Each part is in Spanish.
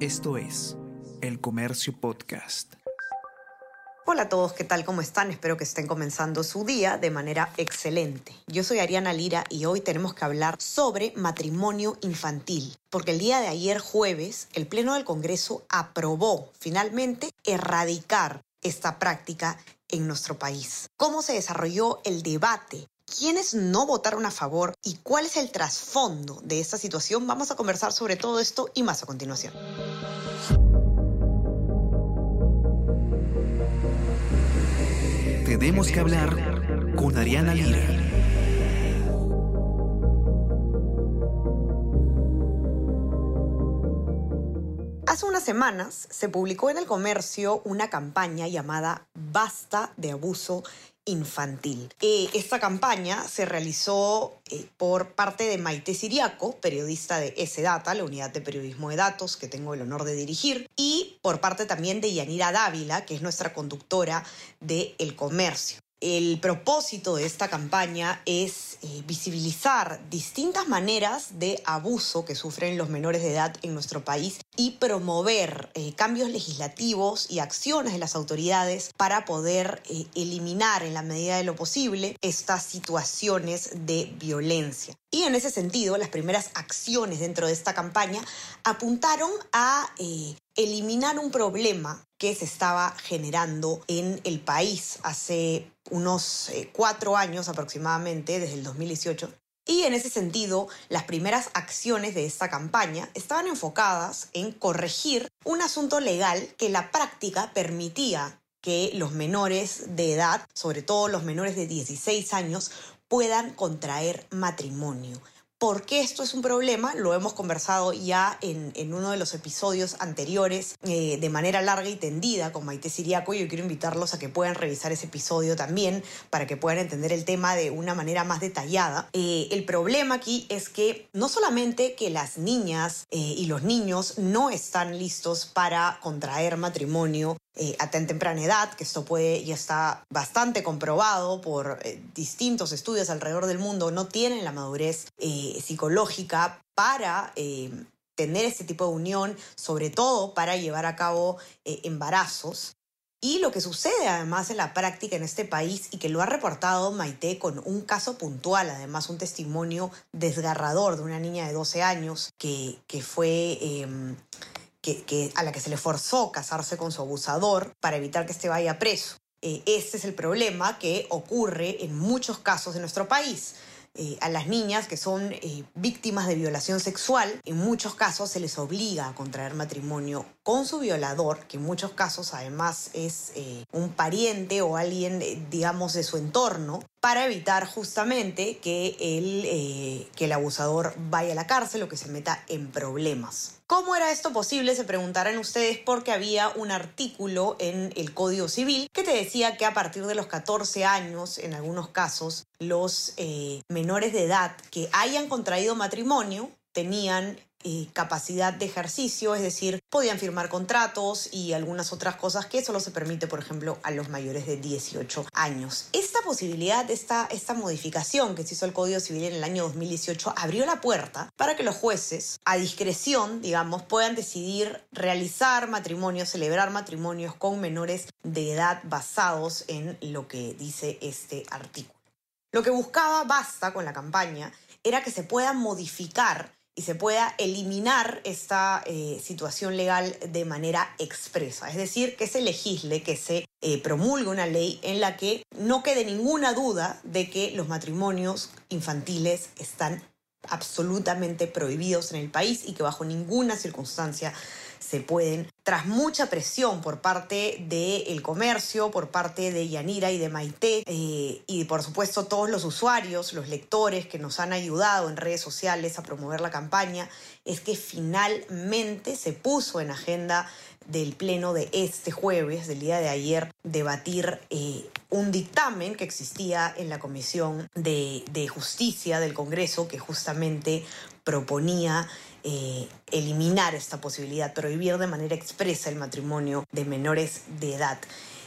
Esto es El Comercio Podcast. Hola a todos, ¿qué tal? ¿Cómo están? Espero que estén comenzando su día de manera excelente. Yo soy Ariana Lira y hoy tenemos que hablar sobre matrimonio infantil, porque el día de ayer jueves el Pleno del Congreso aprobó finalmente erradicar esta práctica en nuestro país. ¿Cómo se desarrolló el debate? ¿Quiénes no votaron a favor y cuál es el trasfondo de esta situación? Vamos a conversar sobre todo esto y más a continuación. Tenemos que hablar con Ariana Lira. Hace unas semanas se publicó en el comercio una campaña llamada Basta de abuso infantil. Eh, esta campaña se realizó eh, por parte de Maite Siriaco, periodista de S-Data, la unidad de periodismo de datos que tengo el honor de dirigir, y por parte también de Yanira Dávila, que es nuestra conductora de El Comercio. El propósito de esta campaña es eh, visibilizar distintas maneras de abuso que sufren los menores de edad en nuestro país y promover eh, cambios legislativos y acciones de las autoridades para poder eh, eliminar en la medida de lo posible estas situaciones de violencia. Y en ese sentido, las primeras acciones dentro de esta campaña apuntaron a eliminar un problema que se estaba generando en el país hace unos eh, cuatro años aproximadamente, desde el 2018. Y en ese sentido, las primeras acciones de esta campaña estaban enfocadas en corregir un asunto legal que la práctica permitía que los menores de edad, sobre todo los menores de 16 años, puedan contraer matrimonio. ¿Por qué esto es un problema? Lo hemos conversado ya en, uno de los episodios anteriores eh, de manera larga y tendida con Maite Siriaco y yo quiero invitarlos a que puedan revisar ese episodio también para que puedan entender el tema de una manera más detallada. Eh, el problema aquí es que no solamente que las niñas eh, y los niños no están listos para contraer matrimonio eh, a tan temprana edad, que esto puede ya está bastante comprobado por eh, distintos estudios alrededor del mundo, no tienen la madurez eh, psicológica para tener este tipo de unión, sobre todo para llevar a cabo embarazos. Y lo que sucede además en la práctica en este país y que lo ha reportado Maite con un caso puntual, además un testimonio desgarrador de una niña de 12 años que, fue em, que, a la que se le forzó casarse con su abusador para evitar que este vaya preso. Eh, este es el problema que ocurre en muchos casos de nuestro país. Eh, a las niñas que son eh, víctimas de violación sexual, en muchos casos se les obliga a contraer matrimonio con su violador, que en muchos casos además es un pariente o alguien, digamos, de su entorno, para evitar justamente que el, que el abusador vaya a la cárcel o que se meta en problemas. ¿Cómo era esto posible? Se preguntarán ustedes porque había un artículo en el Código Civil que te decía que a partir de los 14 años, en algunos casos, los eh, menores de edad que hayan contraído matrimonio tenían eh, capacidad de ejercicio, es decir, podían firmar contratos y algunas otras cosas que solo se permite, por ejemplo, a los mayores de 18 años. Esta posibilidad, esta, esta modificación que se hizo el Código Civil en el año 2018 abrió la puerta para que los jueces, a discreción, digamos, puedan decidir realizar matrimonios, celebrar matrimonios con menores de edad basados en lo que dice este artículo. Lo que buscaba Basta con la campaña era que se puedan modificar y se pueda eliminar esta eh, situación legal de manera expresa. Es decir, que se legisle, que se eh, promulgue una ley en la que no quede ninguna duda de que los matrimonios infantiles están absolutamente prohibidos en el país y que bajo ninguna circunstancia se pueden, tras mucha presión por parte del comercio, por parte de Yanira y de Maite, eh, y por supuesto todos los usuarios, los lectores que nos han ayudado en redes sociales a promover la campaña, es que finalmente se puso en agenda del pleno de este jueves, del día de ayer, debatir eh, un dictamen que existía en la Comisión de, de Justicia del Congreso que justamente proponía eh, eliminar esta posibilidad, prohibir de manera expresa el matrimonio de menores de edad.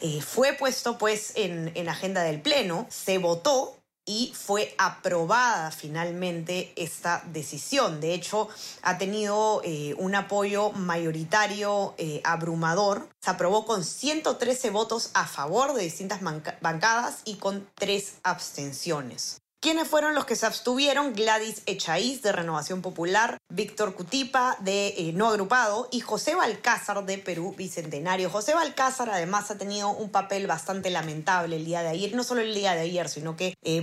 Eh, fue puesto pues en, agenda del Pleno, se votó, y fue aprobada finalmente esta decisión. De hecho, ha tenido eh, un apoyo mayoritario eh, abrumador. Se aprobó con 113 votos a favor de distintas bancadas y con tres abstenciones. ¿Quiénes fueron los que se abstuvieron? Gladys Echaíz de Renovación Popular, Víctor Cutipa de eh, No Agrupado y José Balcázar de Perú Bicentenario. José Balcázar además ha tenido un papel bastante lamentable el día de ayer, no solo el día de ayer, sino que eh,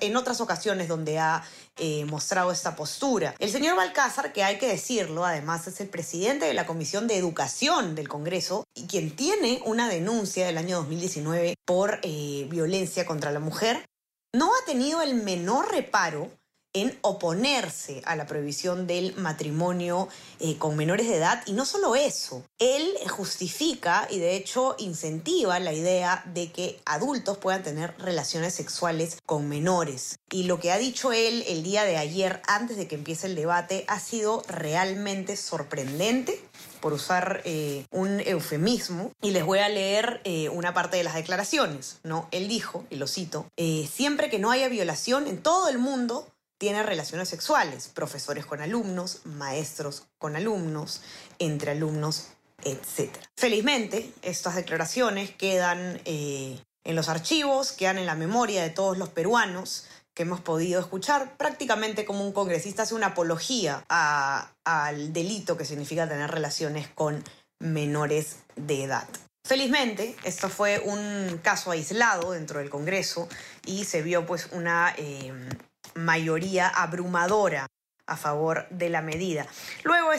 en, otras ocasiones donde ha eh, mostrado esta postura. El señor Balcázar, que hay que decirlo, además es el presidente de la Comisión de Educación del Congreso y quien tiene una denuncia del año 2019 por violencia contra la mujer, no ha tenido el menor reparo en oponerse a la prohibición del matrimonio eh, con menores de edad. Y no solo eso, él justifica y de hecho incentiva la idea de que adultos puedan tener relaciones sexuales con menores. Y lo que ha dicho él el día de ayer, antes de que empiece el debate, ha sido realmente sorprendente por usar eh, un eufemismo, y les voy a leer eh, una parte de las declaraciones. ¿no? Él dijo, y lo cito, eh, siempre que no haya violación en todo el mundo, tiene relaciones sexuales, profesores con alumnos, maestros con alumnos, entre alumnos, etc. Felizmente, estas declaraciones quedan en los archivos, quedan en la memoria de todos los peruanos, que hemos podido escuchar, prácticamente como un congresista hace una apología al delito que significa tener relaciones con menores de edad. Felizmente, esto fue un caso aislado dentro del Congreso y se vio pues una eh, mayoría abrumadora a favor de la medida. Luego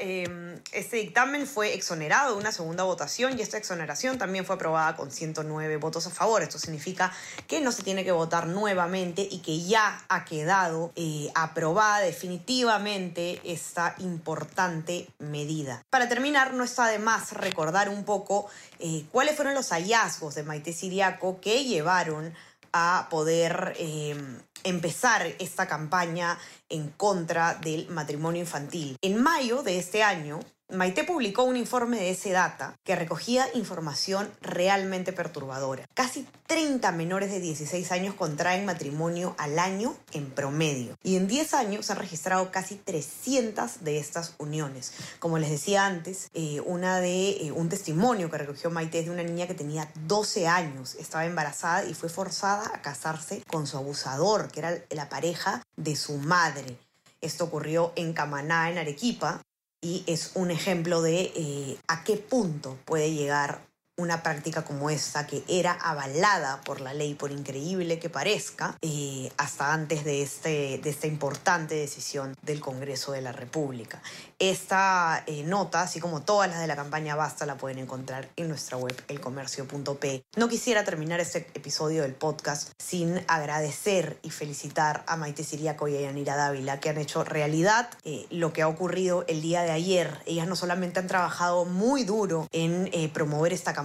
em, este dictamen fue exonerado de una segunda votación y esta exoneración también fue aprobada con 109 votos a favor. Esto significa que no se tiene que votar nuevamente y que ya ha quedado eh, aprobada definitivamente esta importante medida. Para terminar, no está de más recordar un poco eh, cuáles fueron los hallazgos de Maite Siriaco que llevaron a poder em, empezar esta campaña en contra del matrimonio infantil. En mayo de este año, Maite publicó un informe de ese data que recogía información realmente perturbadora. Casi 30 menores de 16 años contraen matrimonio al año en promedio. Y en 10 años se han registrado casi 300 de estas uniones. Como les decía antes, eh, una de, eh, un testimonio que recogió Maite es de una niña que tenía 12 años, estaba embarazada y fue forzada a casarse con su abusador, que era la pareja de su madre. Esto ocurrió en Camaná, en Arequipa, y es un ejemplo de eh, a qué punto puede llegar una práctica como esta que era avalada por la ley, por increíble que parezca, eh, hasta antes de, este, de esta importante decisión del Congreso de la República. Esta eh, nota, así como todas las de la campaña Basta, la pueden encontrar en nuestra web elcomercio.p. No quisiera terminar este episodio del podcast sin agradecer y felicitar a Maite Siriaco y a Yanira Dávila, que han hecho realidad eh, lo que ha ocurrido el día de ayer. Ellas no solamente han trabajado muy duro en eh, promover esta campaña,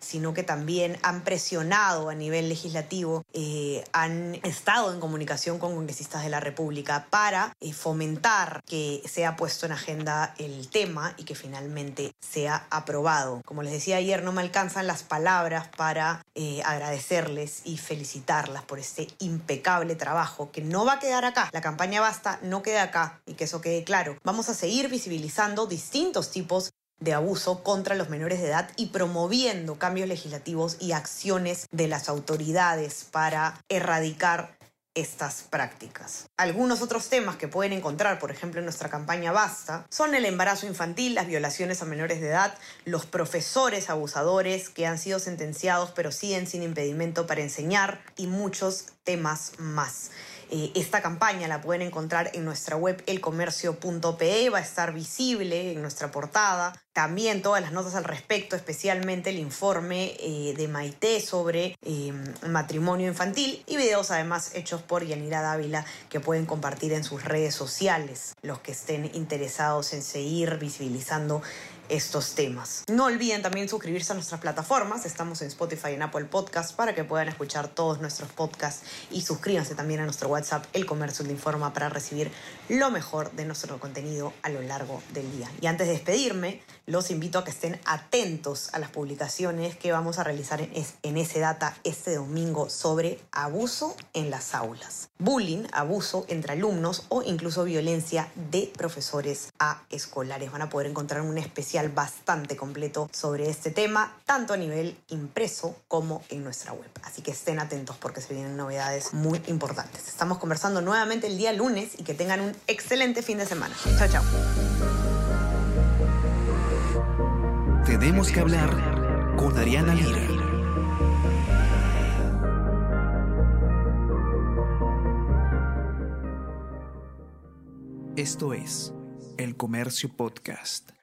sino que también han presionado a nivel legislativo, han estado en comunicación con congresistas de la República para fomentar que sea puesto en agenda agenda el tema y que finalmente sea aprobado. Como les decía ayer, no me alcanzan las palabras para eh, agradecerles y felicitarlas por este impecable trabajo que no va a quedar acá. La campaña Basta no queda acá y que eso quede claro. Vamos a seguir visibilizando distintos tipos de abuso contra los menores de edad y promoviendo cambios legislativos y acciones de las autoridades para erradicar estas prácticas. Algunos otros temas que pueden encontrar, por ejemplo, en nuestra campaña Basta, son el embarazo infantil, las violaciones a menores de edad, los profesores abusadores que han sido sentenciados pero siguen sin impedimento para enseñar y muchos temas más. Eh, esta campaña la pueden encontrar en nuestra web elcomercio.pe, va a estar visible en nuestra portada. También todas las notas al respecto, especialmente el informe eh, de Maite sobre em, matrimonio infantil y videos además hechos por Yanira Dávila que pueden compartir en sus redes sociales los que estén interesados en seguir visibilizando estos temas. No olviden también suscribirse a nuestras plataformas. Estamos en Spotify y en Apple Podcasts para que puedan escuchar todos nuestros podcasts y suscríbanse también a nuestro WhatsApp El Comercio de Informa para recibir lo mejor de nuestro contenido a lo largo del día. Y antes de despedirme, los invito a que estén atentos a las publicaciones que vamos a realizar en, en ese data este domingo sobre abuso en las aulas, bullying, abuso entre alumnos o incluso violencia de profesores a escolares. Van a poder encontrar un especial bastante completo sobre este tema, tanto a nivel impreso como en nuestra web. Así que estén atentos porque se vienen novedades muy importantes. Estamos conversando nuevamente el día lunes y que tengan un excelente fin de semana. Chao, chao. Tenemos que hablar con Ariana Lira. Esto es El Comercio Podcast.